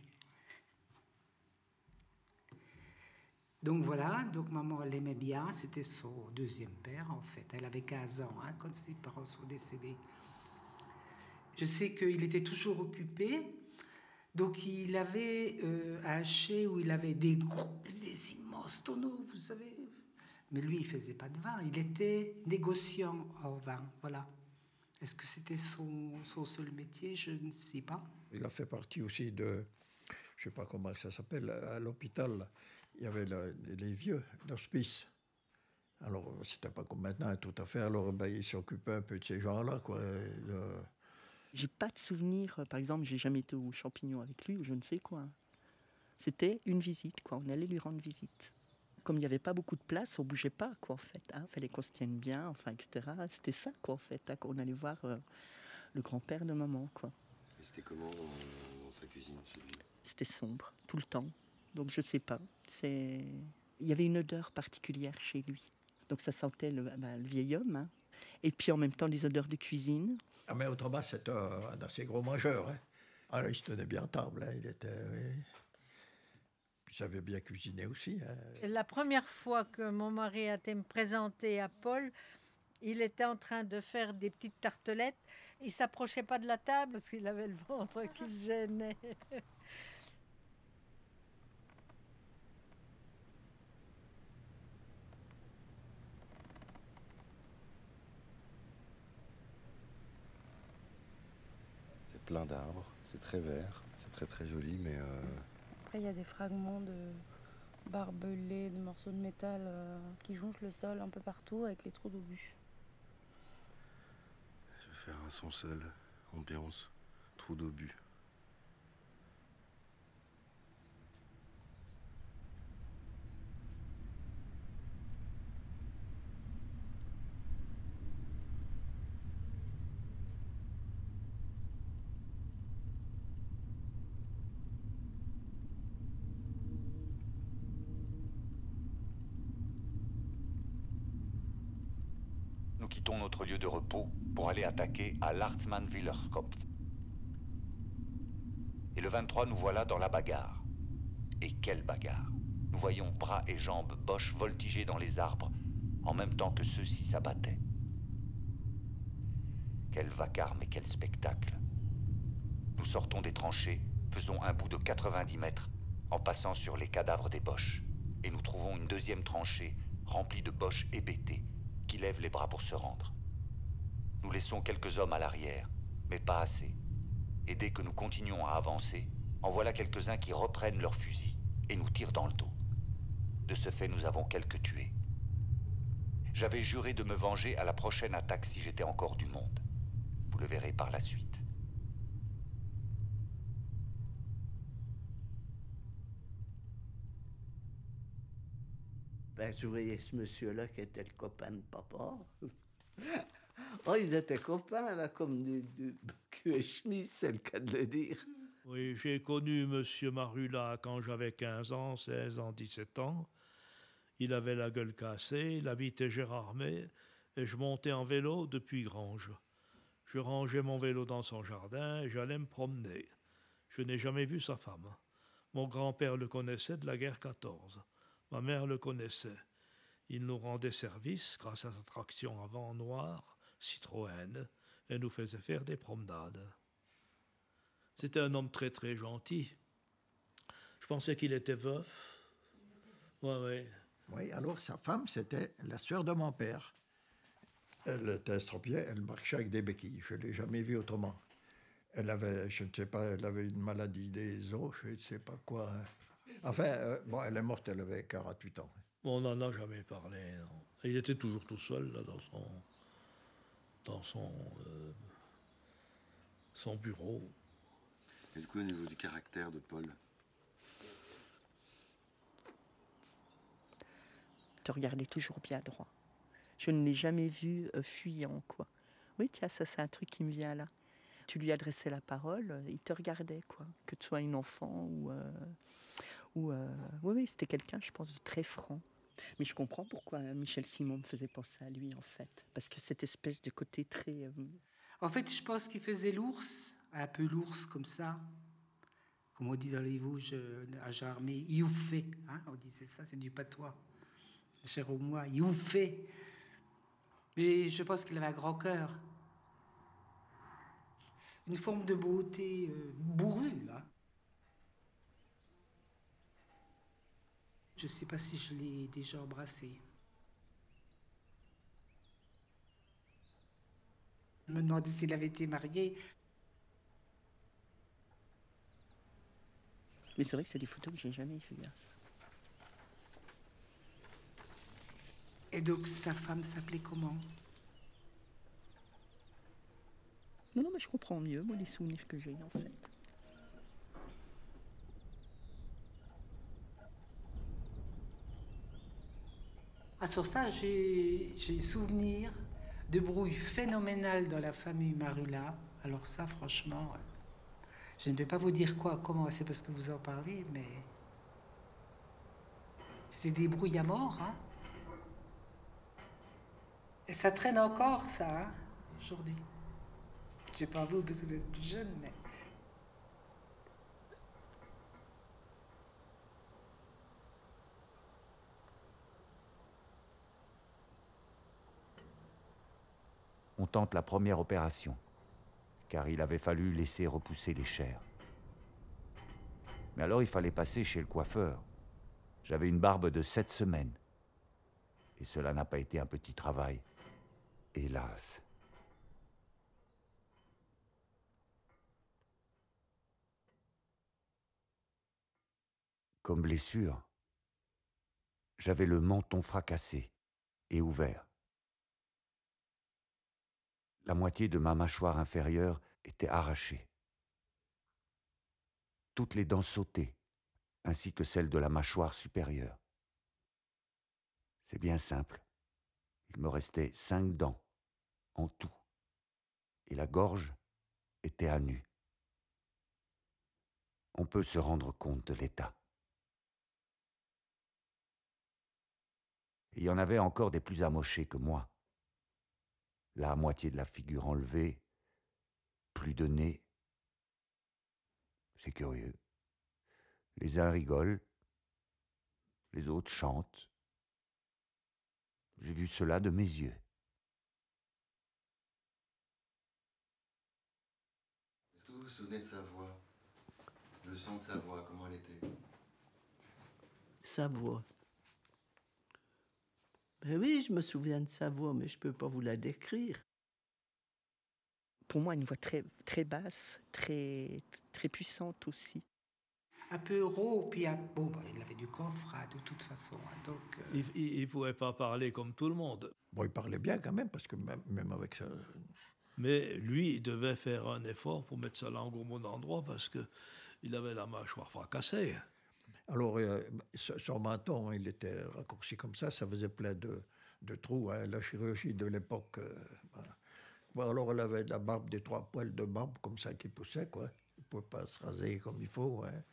Speaker 19: Donc voilà, donc maman l'aimait bien, c'était son deuxième père en fait. Elle avait 15 ans hein, quand ses parents sont décédés. Je sais qu'il était toujours occupé, donc il avait euh, un chai où il avait des gros, des immenses tonneaux, vous savez. Mais lui, il faisait pas de vin, il était négociant en vin, voilà. Est-ce que c'était son, son, seul métier? Je ne sais pas.
Speaker 18: Il a fait partie aussi de, je sais pas comment ça s'appelle, à l'hôpital il y avait les vieux d'hospice. Alors, c'était pas comme maintenant, tout à fait. Alors, ben, il s'occupait un peu de ces gens-là, quoi. Le...
Speaker 20: J'ai pas de souvenir, euh, par exemple, j'ai jamais été au champignon avec lui, ou je ne sais quoi. C'était une visite, quoi. On allait lui rendre visite. Comme il n'y avait pas beaucoup de place, on bougeait pas, quoi, en fait. Il hein. fallait qu'on se tienne bien, enfin, etc. C'était ça, quoi, en fait. Hein. On allait voir euh, le grand-père de maman, quoi.
Speaker 5: Et c'était comment dans, sa cuisine,
Speaker 20: C'était sombre, tout le temps. Donc je sais pas. C'est il y avait une odeur particulière chez lui. Donc ça sentait le, bah, le vieil homme. Hein. Et puis en même temps des odeurs de cuisine.
Speaker 18: Ah mais autrement c'était un assez gros mangeur. Hein. Alors ah, il se tenait bien table. Hein. Il était. Il savait bien cuisiner aussi. Hein.
Speaker 21: La première fois que mon mari a été me présenter à Paul, il était en train de faire des petites tartelettes. Il s'approchait pas de la table parce qu'il avait le ventre qui le gênait. [LAUGHS]
Speaker 5: plein d'arbres, c'est très vert, c'est très très joli, mais... Euh,
Speaker 7: Après, il y a des fragments de barbelés, de morceaux de métal euh, qui jonchent le sol un peu partout avec les trous d'obus.
Speaker 5: Je vais faire un son seul, ambiance, trou d'obus.
Speaker 4: Notre lieu de repos pour aller attaquer à Lartmann-Willerkopf. Et le 23, nous voilà dans la bagarre. Et quelle bagarre Nous voyons bras et jambes Bosch voltiger dans les arbres en même temps que ceux-ci s'abattaient. Quel vacarme et quel spectacle Nous sortons des tranchées, faisons un bout de 90 mètres en passant sur les cadavres des Boches, et nous trouvons une deuxième tranchée remplie de Boches hébétés qui lèvent les bras pour se rendre. Nous laissons quelques hommes à l'arrière, mais pas assez. Et dès que nous continuons à avancer, en voilà quelques-uns qui reprennent leurs fusils et nous tirent dans le dos. De ce fait, nous avons quelques tués. J'avais juré de me venger à la prochaine attaque si j'étais encore du monde. Vous le verrez par la suite.
Speaker 20: Ben, je voyais ce monsieur-là qui était le copain de papa. oh, [LAUGHS] ils étaient copains, là, comme du, du cul et chemise, c'est le cas de le dire.
Speaker 22: Oui, j'ai connu monsieur Marula quand j'avais 15 ans, 16 ans, 17 ans. Il avait la gueule cassée, il habitait Gérardmer, et je montais en vélo depuis Grange. Je rangeais mon vélo dans son jardin et j'allais me promener. Je n'ai jamais vu sa femme. Mon grand-père le connaissait de la guerre 14. Ma mère le connaissait. Il nous rendait service grâce à sa traction avant noire, Citroën, et nous faisait faire des promenades. C'était un homme très très gentil. Je pensais qu'il était veuf. Oui, oui.
Speaker 18: Oui, alors sa femme, c'était la sœur de mon père. Elle était estropiée, elle marchait avec des béquilles. Je ne l'ai jamais vue autrement. Elle avait, je ne sais pas, elle avait une maladie des os, je ne sais pas quoi. Enfin, euh, bon, elle est morte, elle avait 48 ans.
Speaker 22: on n'en a jamais parlé. Il était toujours tout seul là, dans son, dans son, euh, son bureau.
Speaker 5: Et du coup, au niveau du caractère de Paul?
Speaker 20: Te regardait toujours bien droit. Je ne l'ai jamais vu euh, fuyant, quoi. Oui, tiens, ça, c'est un truc qui me vient là. Tu lui adressais la parole, il te regardait, quoi. Que tu sois une enfant ou. Euh, euh, oui, oui, c'était quelqu'un, je pense, de très franc.
Speaker 16: Mais je comprends pourquoi Michel Simon me faisait penser à lui, en fait. Parce que cette espèce de côté très. euh,
Speaker 19: En fait, je pense qu'il faisait l'ours, un peu l'ours comme ça. Comme on dit dans les Vosges, euh, à Jarmé, youffé. Hein, on disait ça, c'est du patois. Moi, youffé. Mais je pense qu'il avait un grand cœur. Une forme de beauté bourrue. hein. Je ne sais pas si je l'ai déjà embrassé. Je me demandais s'il avait été marié.
Speaker 16: Mais c'est vrai que c'est des photos que j'ai jamais vues. hein, ça.
Speaker 19: Et donc sa femme s'appelait comment?
Speaker 16: Non, non, mais je comprends mieux, moi, les souvenirs que j'ai, en fait.
Speaker 19: Ah, sur ça, j'ai souvenir de bruit phénoménal dans la famille Marula. Alors ça, franchement, euh, je ne vais pas vous dire quoi, comment, c'est parce que vous en parlez, mais c'est des bruits à mort. Hein. Et ça traîne encore, ça, hein, aujourd'hui. Je sais pas vous, parce que vous êtes plus jeune, mais...
Speaker 4: On tente la première opération, car il avait fallu laisser repousser les chairs. Mais alors il fallait passer chez le coiffeur. J'avais une barbe de sept semaines. Et cela n'a pas été un petit travail. Hélas. Comme blessure, j'avais le menton fracassé et ouvert. La moitié de ma mâchoire inférieure était arrachée. Toutes les dents sautées, ainsi que celles de la mâchoire supérieure. C'est bien simple. Il me restait cinq dents, en tout, et la gorge était à nu. On peut se rendre compte de l'état. Il y en avait encore des plus amochés que moi. La moitié de la figure enlevée, plus de nez. C'est curieux. Les uns rigolent, les autres chantent. J'ai vu cela de mes yeux.
Speaker 5: Est-ce que vous vous souvenez de sa voix? Le son de sa voix, comment elle était?
Speaker 16: Sa voix. Ben oui, je me souviens de sa voix, mais je peux pas vous la décrire. Pour moi, une voix très, très basse, très, très puissante aussi.
Speaker 19: Un peu rauque, puis un- bon, bah, il avait du coffre, hein, de toute façon. hein, donc, euh,
Speaker 22: Il ne pouvait pas parler comme tout le monde.
Speaker 18: Bon, il parlait bien quand même, parce que même, même avec ça.
Speaker 22: Mais lui, il devait faire un effort pour mettre sa langue au bon endroit parce que il avait la mâchoire fracassée.
Speaker 18: Alors, euh, son son menton, il était raccourci comme ça, ça faisait plein de, trous. hein. La chirurgie de l'époque. euh, alors, elle avait la barbe, des trois poils de barbe comme ça qui poussaient, quoi. Il ne pouvait pas se raser comme il faut. hein.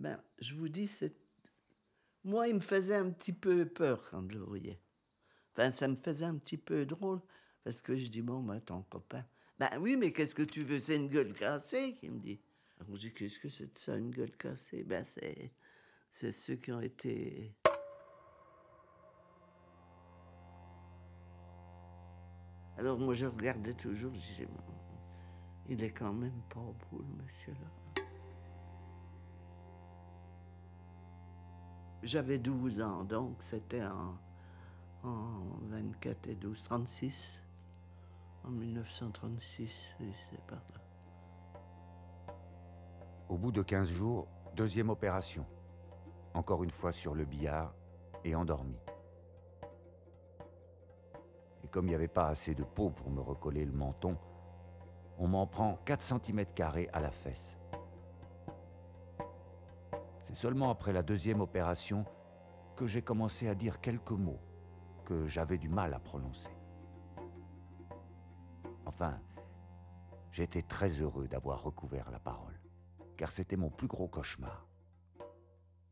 Speaker 16: Ben, je vous dis, moi, il me faisait un petit peu peur quand je le voyais. Enfin, ça me faisait un petit peu drôle, parce que je dis, bon, ben, ton copain. Ben oui, mais qu'est-ce que tu veux? C'est une gueule cassée, qu'il me dit. Je dis, qu'est-ce que c'est de ça, une gueule cassée? Ben, c'est, ceux qui ont été. Alors, moi, je regardais toujours, je disais, il est quand même pas beau, le monsieur-là. J'avais 12 ans, donc c'était en, en 24 et 12, 36. En 1936, oui, c'est par là.
Speaker 4: Au bout de 15 jours, deuxième opération. Encore une fois sur le billard et endormi. Et comme il n'y avait pas assez de peau pour me recoller le menton, on m'en prend 4 cm à la fesse. C'est seulement après la deuxième opération que j'ai commencé à dire quelques mots que j'avais du mal à prononcer. Enfin, j'étais très heureux d'avoir recouvert la parole, car c'était mon plus gros cauchemar.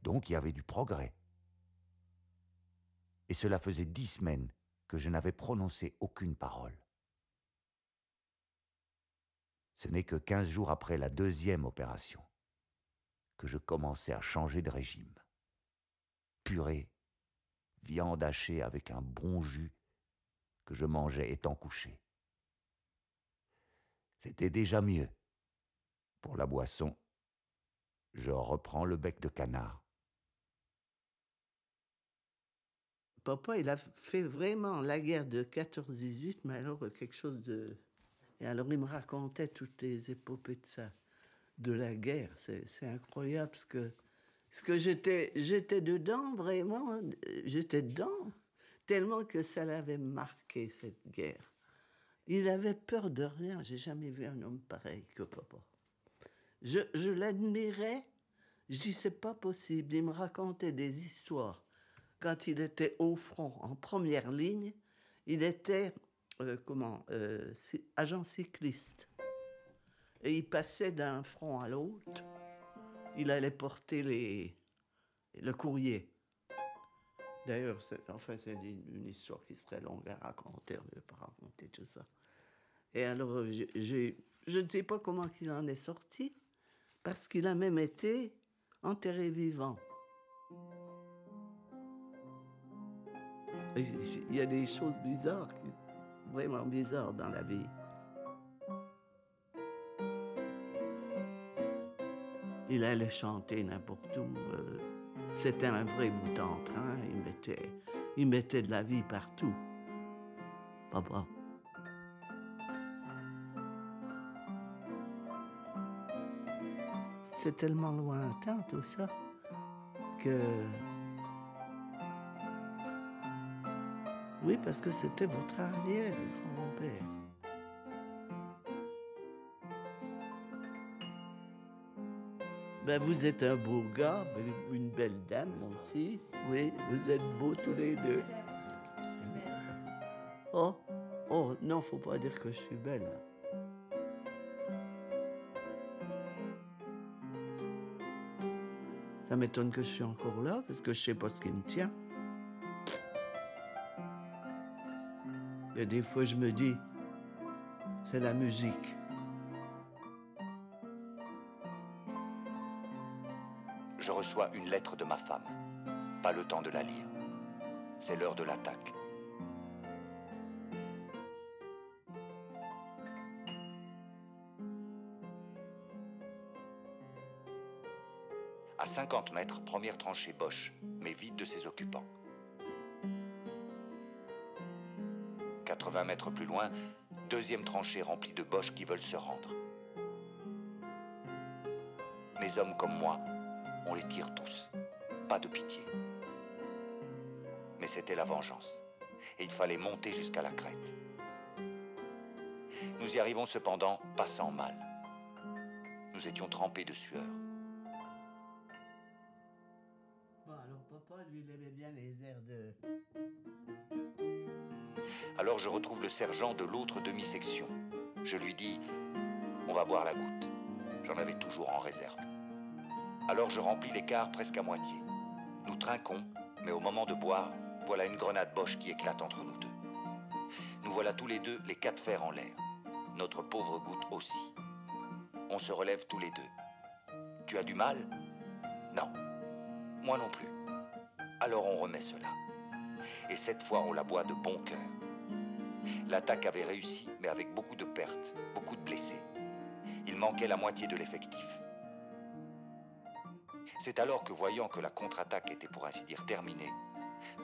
Speaker 4: Donc il y avait du progrès.
Speaker 23: et cela faisait dix semaines que je n'avais prononcé aucune parole. Ce n'est que quinze jours après la deuxième opération que je commençais à changer de régime. Purée, viande hachée avec un bon jus que je mangeais étant couché. C'était déjà mieux. Pour la boisson, je reprends le bec de canard.
Speaker 16: Papa, il a fait vraiment la guerre de 14-18, mais alors quelque chose de... Et alors il me racontait toutes les épopées de ça, de la guerre. C'est incroyable parce que, parce que j'étais, j'étais dedans, vraiment, j'étais dedans, tellement que ça l'avait marqué, cette guerre. Il avait peur de rien. J'ai jamais vu un homme pareil que papa. Je, je l'admirais. Je dis, c'est pas possible. Il me racontait des histoires quand il était au front, en première ligne, il était euh, comment euh, agent cycliste. Et il passait d'un front à l'autre. Il allait porter les, le courrier. D'ailleurs, enfin, c'est une, histoire qui serait longue à raconter. Je ne vais pas raconter tout ça. Et alors, je ne sais pas comment il en est sorti, parce qu'il a même été enterré vivant. Il y a des choses bizarres, vraiment bizarres dans la vie. Il allait chanter n'importe où. Euh, c'était un vrai bout en train. Il mettait, il mettait de la vie partout. Papa. C'est tellement lointain tout ça que Oui, parce que c'était votre arrière-grand-père. Ben, vous êtes un beau gars, une belle dame aussi. Oui, vous êtes beaux tous les deux. Oh, oh, non, faut pas dire que je suis belle. Ça m'étonne que je suis encore là, parce que je sais pas ce qui me tient. Et des fois, je me dis, c'est la musique.
Speaker 4: Je reçois une lettre de ma femme. Pas le temps de la lire. C'est l'heure de l'attaque. 50 mètres, première tranchée Bosch, mais vide de ses occupants. 80 mètres plus loin, deuxième tranchée remplie de boches qui veulent se rendre. Mes hommes comme moi, on les tire tous. Pas de pitié. Mais c'était la vengeance. Et il fallait monter jusqu'à la crête. Nous y arrivons cependant, passant mal. Nous étions trempés de sueur. Je retrouve le sergent de l'autre demi-section. Je lui dis On va boire la goutte. J'en avais toujours en réserve. Alors je remplis l'écart presque à moitié. Nous trinquons, mais au moment de boire, voilà une grenade Boche qui éclate entre nous deux. Nous voilà tous les deux les quatre fers en l'air. Notre pauvre goutte aussi. On se relève tous les deux. Tu as du mal? Non. Moi non plus. Alors on remet cela. Et cette fois on la boit de bon cœur. L'attaque avait réussi, mais avec beaucoup de pertes, beaucoup de blessés. Il manquait la moitié de l'effectif. C'est alors que, voyant que la contre-attaque était pour ainsi dire terminée,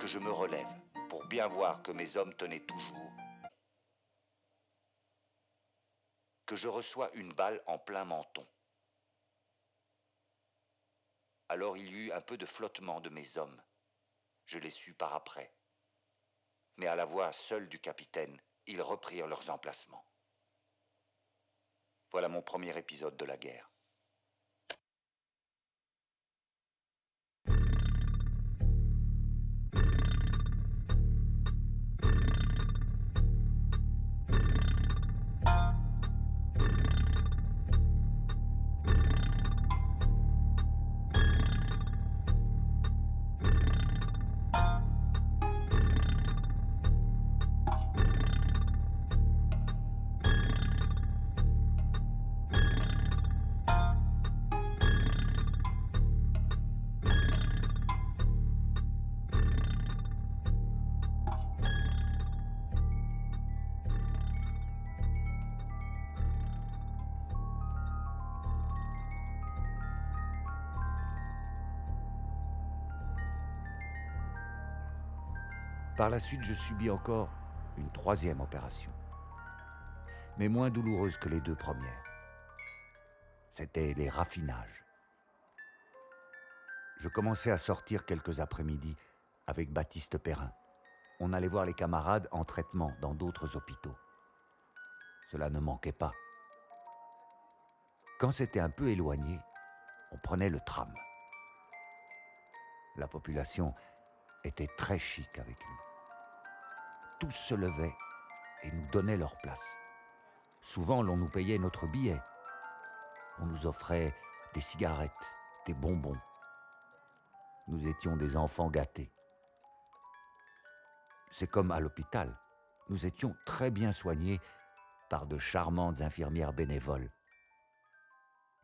Speaker 4: que je me relève pour bien voir que mes hommes tenaient toujours, que je reçois une balle en plein menton. Alors il y eut un peu de flottement de mes hommes. Je les sus par après. Mais à la voix seule du capitaine, ils reprirent leurs emplacements. Voilà mon premier épisode de la guerre. Par la suite, je subis encore une troisième opération, mais moins douloureuse que les deux premières. C'était les raffinages. Je commençais à sortir quelques après-midi avec Baptiste Perrin. On allait voir les camarades en traitement dans d'autres hôpitaux. Cela ne manquait pas. Quand c'était un peu éloigné, on prenait le tram. La population était très chic avec nous. Tous se levaient et nous donnaient leur place. Souvent, l'on nous payait notre billet. On nous offrait des cigarettes, des bonbons. Nous étions des enfants gâtés. C'est comme à l'hôpital. Nous étions très bien soignés par de charmantes infirmières bénévoles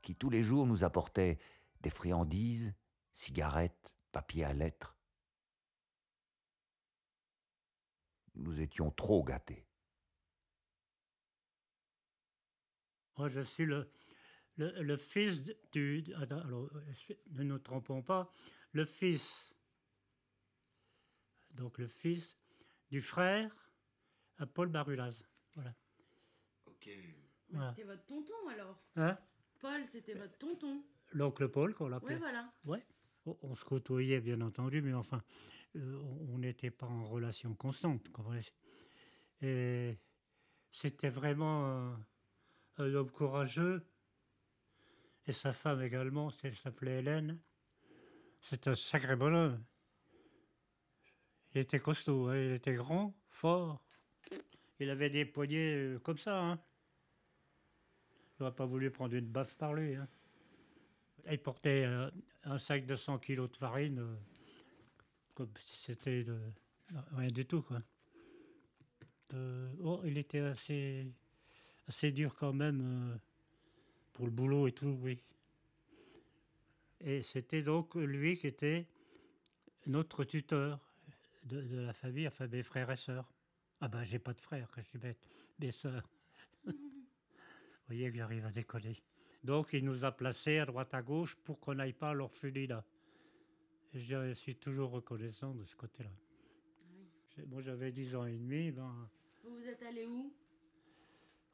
Speaker 4: qui tous les jours nous apportaient des friandises, cigarettes, papier à lettres. Nous étions trop gâtés.
Speaker 24: Moi, je suis le, le, le fils du. Alors, ne nous trompons pas, le fils. Donc, le fils du frère à Paul Barulaz. Voilà.
Speaker 5: Ok.
Speaker 7: Voilà. C'était votre tonton alors
Speaker 24: Hein?
Speaker 7: Paul, c'était votre tonton.
Speaker 24: L'oncle Paul, qu'on l'appelait.
Speaker 7: Oui, voilà.
Speaker 24: Ouais. On, on se côtoyait, bien entendu, mais enfin, euh, on n'était pas en relation constante. Et c'était vraiment un, homme courageux. Et sa femme également, elle s'appelait Hélène. C'est un sacré bonhomme. Il était costaud, hein, il était grand, fort. Il avait des poignets euh, comme ça. Hein. J'aurais pas voulu prendre une baffe par lui. Hein. Il portait euh, un sac de 100 kilos de farine, comme si c'était rien du tout. Quoi. Euh, oh, il était assez, assez dur quand même euh, pour le boulot et tout, oui. Et c'était donc lui qui était notre tuteur de, de la famille, enfin mes frères et sœurs. Ah ben j'ai pas de frères, que je suis bête, mes sœurs. [LAUGHS] Vous voyez que j'arrive à décoller. Donc il nous a placés à droite à gauche pour qu'on n'aille pas à l'orphelinat. Je suis toujours reconnaissant de ce côté-là. Moi j'avais 10 ans et demi, ben,
Speaker 7: Vous vous êtes allé où?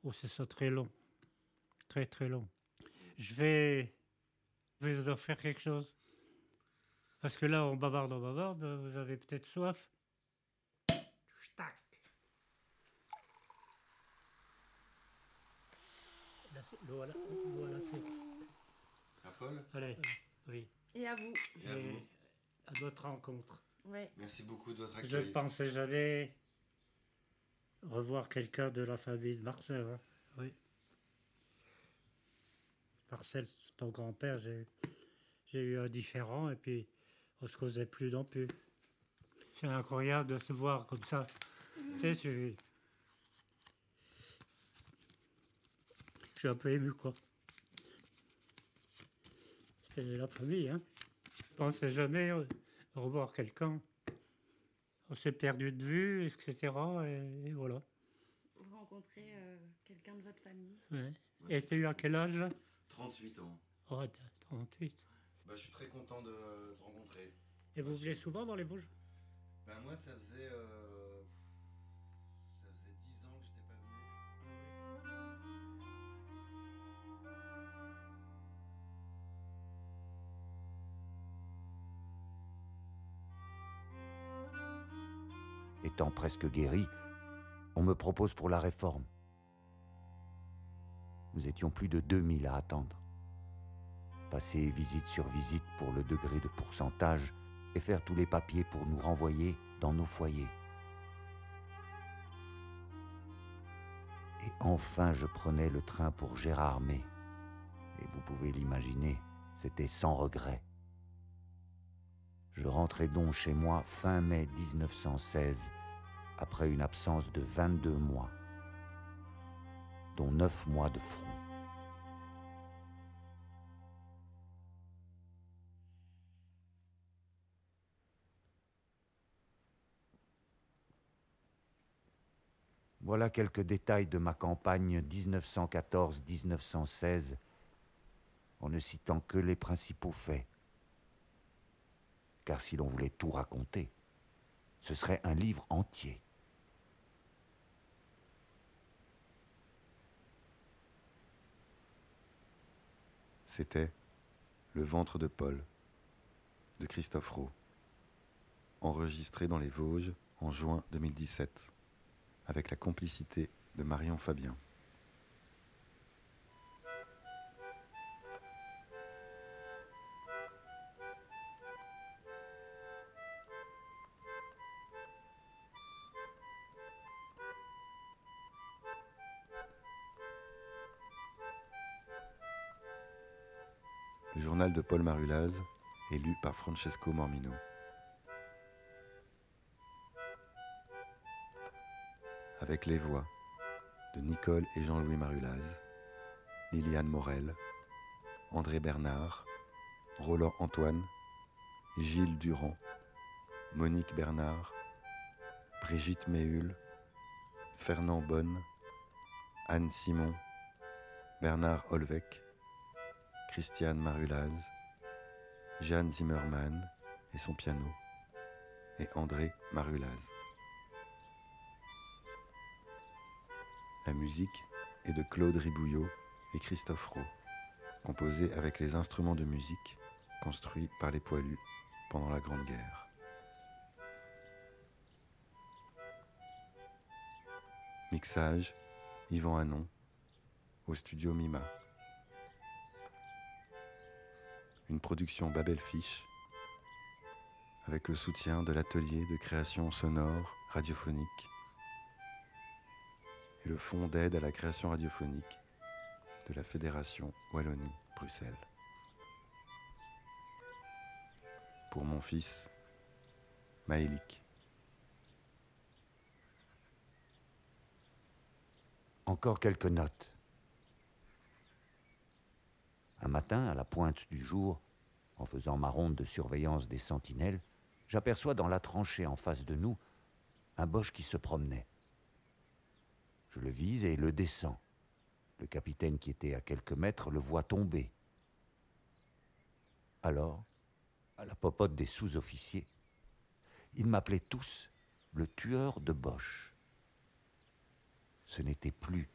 Speaker 24: oh, c'est ça très long. Très très long. Je vais, je vais vous offrir quelque chose. Parce que là, on bavarde, on bavarde, vous avez peut-être soif. Tac. L'eau à la- l'eau à la source.
Speaker 5: À Paul?
Speaker 24: Allez, oui.
Speaker 7: Et à vous.
Speaker 5: Et à vous.
Speaker 24: À notre rencontre.
Speaker 7: Ouais.
Speaker 5: Merci beaucoup de votre
Speaker 24: Je
Speaker 5: accueil.
Speaker 24: ne pensais jamais revoir quelqu'un de la famille de Marcel. hein. Oui. Marcel, ton grand-père, j'ai, eu un différent et puis on se causait plus non plus. C'est incroyable de se voir comme ça. Tu sais, je suis... je suis un peu ému, quoi. C'est la famille, hein. Je pensais jamais euh, revoir quelqu'un. On s'est perdu de vue, etc. Et, et voilà.
Speaker 7: Vous rencontrez euh, quelqu'un de votre famille?
Speaker 24: Ouais. Et tu as eu à quel âge?
Speaker 5: 38 ans.
Speaker 24: Oh, t'as 38.
Speaker 5: Bah, je suis très content de te rencontrer.
Speaker 24: Et vous venez souvent dans les Vosges?
Speaker 5: Ben moi, ça faisait, euh,
Speaker 4: Presque guéri, on me propose pour la réforme. Nous étions plus de 2000 à attendre. Passer visite sur visite pour le degré de pourcentage et faire tous les papiers pour nous renvoyer dans nos foyers. Et enfin, je prenais le train pour Gérardmer. Et vous pouvez l'imaginer, c'était sans regret. Je rentrais donc chez moi fin mai 1916, après une absence de 22 mois, dont 9 mois de front. Voilà quelques détails de ma campagne 1914-1916, en ne citant que les principaux faits car si l'on voulait tout raconter, Ce serait un livre entier.
Speaker 5: C'était Le ventre de Paul de Christophe Rowe, enregistré dans les Vosges en juin 2017, avec la complicité de Marion Fabien. Le journal de Paul Marulaz est par Francesco Mormino. Avec les voix de Nicole et Jean-Louis Marulaz, Liliane Morel, André Bernard, Roland Antoine, Gilles Durand, Monique Bernard, Brigitte Méhul, Fernand Bonne, Anne Simon, Bernard Holvec, Christiane Marulaz, Jeanne Zimmermann et son piano, et André Marulaz. La musique est de Claude Ribouillot et Christophe Rowe, composée avec les instruments de musique construits par les poilus pendant la Grande Guerre. Mixage, Yvan Hanon, au studio Mima. Une production Babel Fish, avec le soutien de l'atelier de création sonore radiophonique et le fonds d'aide à la création radiophonique de la Fédération Wallonie-Bruxelles. Pour mon fils, Maëlik.
Speaker 4: Encore quelques notes. Un matin, à la pointe du jour, en faisant ma ronde de surveillance des sentinelles, j'aperçois dans la tranchée en face de nous un boche qui se promenait. Je le vise et le descends. Le capitaine qui était à quelques mètres le voit tomber. Alors, à la popote des sous-officiers, ils m'appelaient tous le tueur de Bosch. Ce n'était plus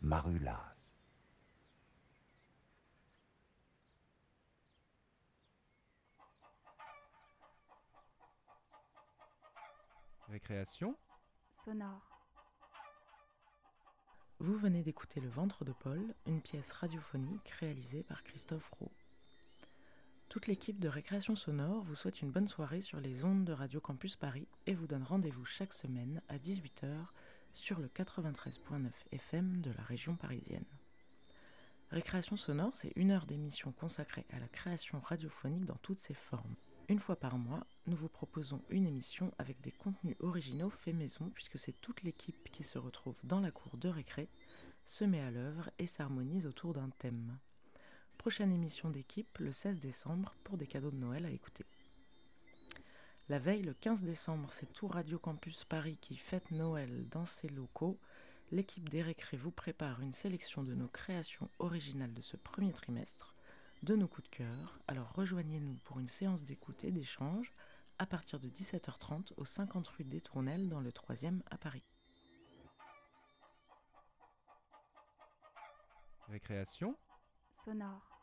Speaker 4: Marulaz.
Speaker 1: Récréation
Speaker 2: sonore.
Speaker 3: Vous venez d'écouter Le ventre de Paul, une pièce radiophonique réalisée par Christophe Roux. Toute l'équipe de Récréation Sonore vous souhaite une bonne soirée sur les ondes de Radio Campus Paris et vous donne rendez-vous chaque semaine à 18h sur le 93.9 FM de la région parisienne. Récréation Sonore, c'est une heure d'émission consacrée à la création radiophonique dans toutes ses formes. Une fois par mois, nous vous proposons une émission avec des contenus originaux faits maison, puisque c'est toute l'équipe qui se retrouve dans la cour de récré, se met à l'œuvre et s'harmonise autour d'un thème. Prochaine émission d'équipe le 16 décembre pour des cadeaux de Noël à écouter. La veille, le 15 décembre, c'est tout Radio Campus Paris qui fête Noël dans ses locaux. L'équipe des récrés vous prépare une sélection de nos créations originales de ce premier trimestre de nos coups de cœur. Alors rejoignez-nous pour une séance d'écoute et d'échange à partir de 17h30 au 50 rue des Tournelles dans le 3e à Paris.
Speaker 1: Récréation
Speaker 2: sonore.